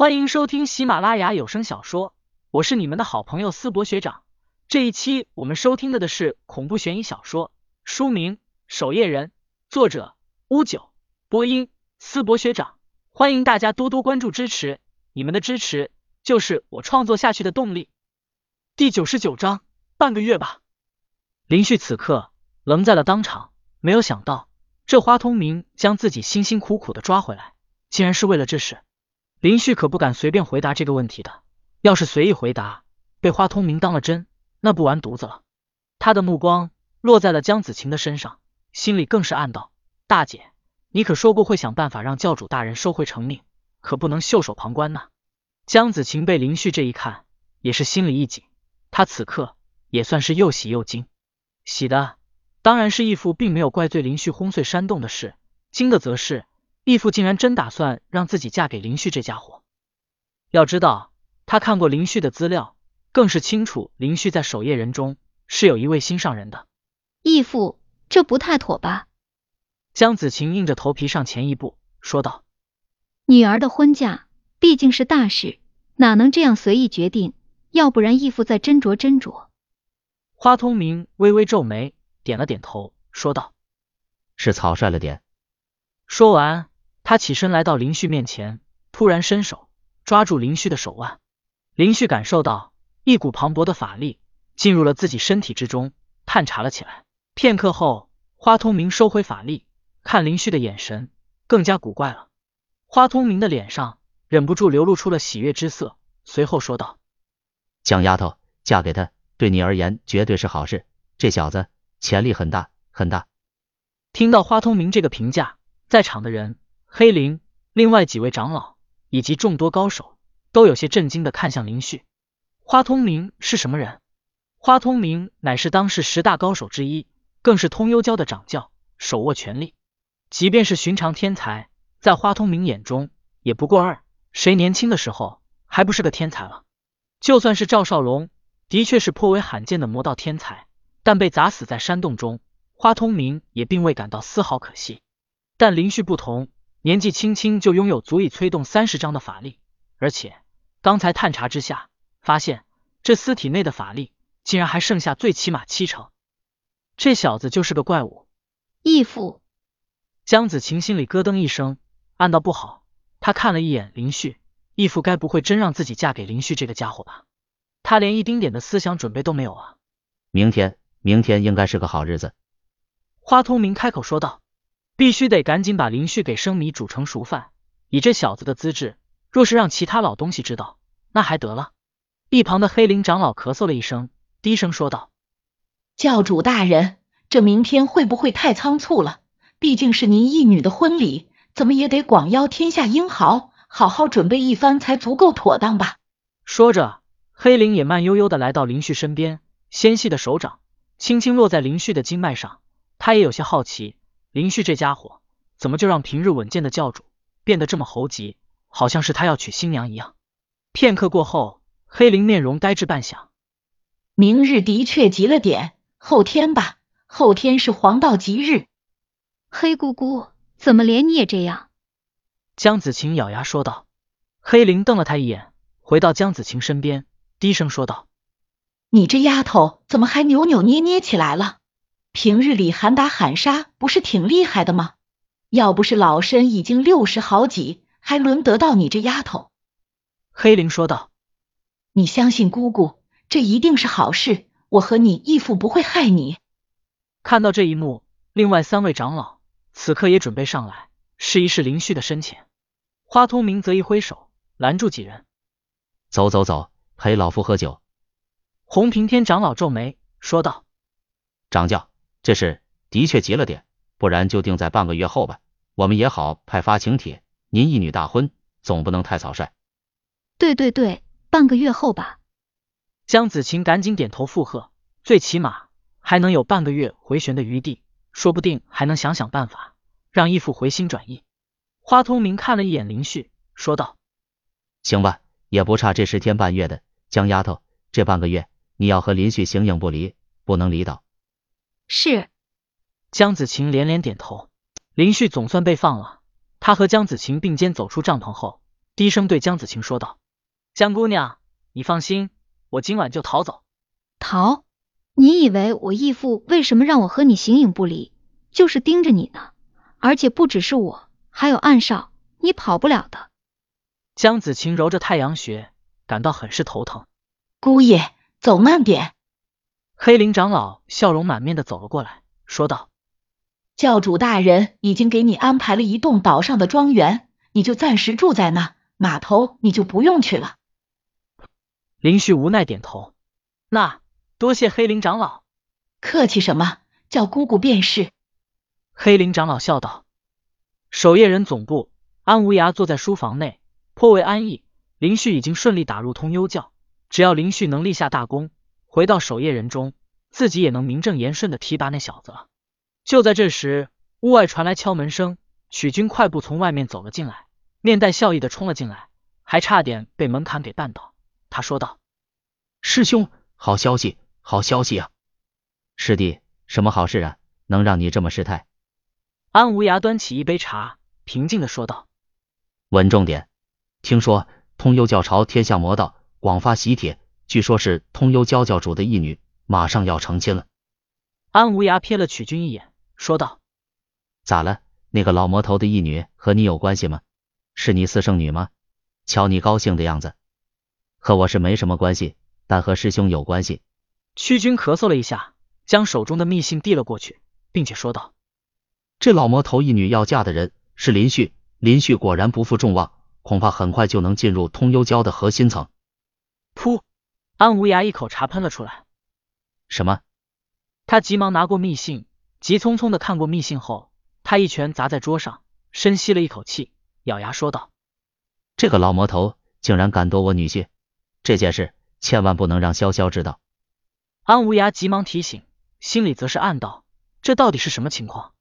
欢迎收听喜马拉雅有声小说，我是你们的好朋友思博学长。这一期我们收听的的是恐怖悬疑小说，书名《守夜人》，作者乌九，播音思博学长。欢迎大家多多关注支持，你们的支持就是我创作下去的动力。第九十九章，半个月吧。林旭此刻愣在了当场，没有想到这花通明将自己辛辛苦苦的抓回来，竟然是为了这事。林旭可不敢随便回答这个问题的，要是随意回答，被花通明当了真，那不完犊子了。他的目光落在了江子晴的身上，心里更是暗道：大姐，你可说过会想办法让教主大人收回成命，可不能袖手旁观呐。江子晴被林旭这一看，也是心里一紧，他此刻也算是又喜又惊。喜的当然是义父并没有怪罪林旭轰碎山洞的事，惊的则是。义父竟然真打算让自己嫁给林旭这家伙。要知道，他看过林旭的资料，更是清楚林旭在守夜人中是有一位心上人的。义父，这不太妥吧？江子晴硬着头皮上前一步说道：“女儿的婚嫁毕竟是大事，哪能这样随意决定？要不然义父再斟酌斟酌。”花通明微微皱眉，点了点头，说道：“是草率了点。”说完。他起身来到林旭面前，突然伸手抓住林旭的手腕。林旭感受到一股磅礴的法力进入了自己身体之中，探查了起来。片刻后，花通明收回法力，看林旭的眼神更加古怪了。花通明的脸上忍不住流露出了喜悦之色，随后说道：“江丫头，嫁给他对你而言绝对是好事。这小子潜力很大很大。”听到花通明这个评价，在场的人。黑灵，另外几位长老以及众多高手都有些震惊的看向林旭。花通明是什么人？花通明乃是当世十大高手之一，更是通幽教的掌教，手握权力。即便是寻常天才，在花通明眼中也不过二。谁年轻的时候还不是个天才了？就算是赵少龙，的确是颇为罕见的魔道天才，但被砸死在山洞中，花通明也并未感到丝毫可惜。但林旭不同。年纪轻轻就拥有足以催动三十章的法力，而且刚才探查之下，发现这尸体内的法力竟然还剩下最起码七成，这小子就是个怪物。义父，江子晴心里咯噔一声，暗道不好。他看了一眼林旭，义父该不会真让自己嫁给林旭这个家伙吧？他连一丁点的思想准备都没有啊！明天，明天应该是个好日子。花通明开口说道。必须得赶紧把林旭给生米煮成熟饭。以这小子的资质，若是让其他老东西知道，那还得了？一旁的黑灵长老咳嗽了一声，低声说道：“教主大人，这明天会不会太仓促了？毕竟是您义女的婚礼，怎么也得广邀天下英豪，好好准备一番才足够妥当吧？”说着，黑灵也慢悠悠的来到林旭身边，纤细的手掌轻轻落在林旭的经脉上，他也有些好奇。林旭这家伙怎么就让平日稳健的教主变得这么猴急？好像是他要娶新娘一样。片刻过后，黑灵面容呆滞半晌。明日的确急了点，后天吧，后天是黄道吉日。黑姑姑，怎么连你也这样？江子晴咬牙说道。黑灵瞪了他一眼，回到江子晴身边，低声说道：“你这丫头怎么还扭扭捏捏起来了？”平日里喊打喊杀不是挺厉害的吗？要不是老身已经六十好几，还轮得到你这丫头？黑灵说道：“你相信姑姑，这一定是好事。我和你义父不会害你。”看到这一幕，另外三位长老此刻也准备上来试一试林旭的深浅。花通明则一挥手拦住几人：“走走走，陪老夫喝酒。”洪平天长老皱眉说道：“掌教。”这事的确急了点，不然就定在半个月后吧。我们也好派发请帖。您一女大婚，总不能太草率。对对对，半个月后吧。江子晴赶紧点头附和，最起码还能有半个月回旋的余地，说不定还能想想办法让义父回心转意。花通明看了一眼林旭，说道：“行吧，也不差这十天半月的。江丫头，这半个月你要和林旭形影不离，不能离岛。”是，江子晴连连点头。林旭总算被放了。他和江子晴并肩走出帐篷后，低声对江子晴说道：“江姑娘，你放心，我今晚就逃走。”逃？你以为我义父为什么让我和你形影不离，就是盯着你呢？而且不只是我，还有暗少，你跑不了的。江子晴揉着太阳穴，感到很是头疼。姑爷，走慢点。黑林长老笑容满面的走了过来，说道：“教主大人已经给你安排了一栋岛上的庄园，你就暂时住在那，码头你就不用去了。”林旭无奈点头：“那多谢黑林长老。”“客气什么？叫姑姑便是。”黑林长老笑道。守夜人总部，安无涯坐在书房内，颇为安逸。林旭已经顺利打入通幽教，只要林旭能立下大功。回到守夜人中，自己也能名正言顺的提拔那小子了。就在这时，屋外传来敲门声，许军快步从外面走了进来，面带笑意的冲了进来，还差点被门槛给绊倒。他说道：“师兄，好消息，好消息啊！师弟，什么好事啊？能让你这么失态？”安无涯端起一杯茶，平静的说道：“稳重点，听说通幽教朝天下魔道广发喜帖。”据说是通幽教教主的义女，马上要成亲了。安无涯瞥了曲军一眼，说道：“咋了？那个老魔头的义女和你有关系吗？是你私生女吗？瞧你高兴的样子。和我是没什么关系，但和师兄有关系。”屈军咳嗽了一下，将手中的密信递了过去，并且说道：“这老魔头义女要嫁的人是林旭，林旭果然不负众望，恐怕很快就能进入通幽教的核心层。”噗。安无涯一口茶喷了出来。什么？他急忙拿过密信，急匆匆的看过密信后，他一拳砸在桌上，深吸了一口气，咬牙说道：“这个老魔头竟然敢夺我女婿，这件事千万不能让潇潇知道。”安无涯急忙提醒，心里则是暗道：这到底是什么情况？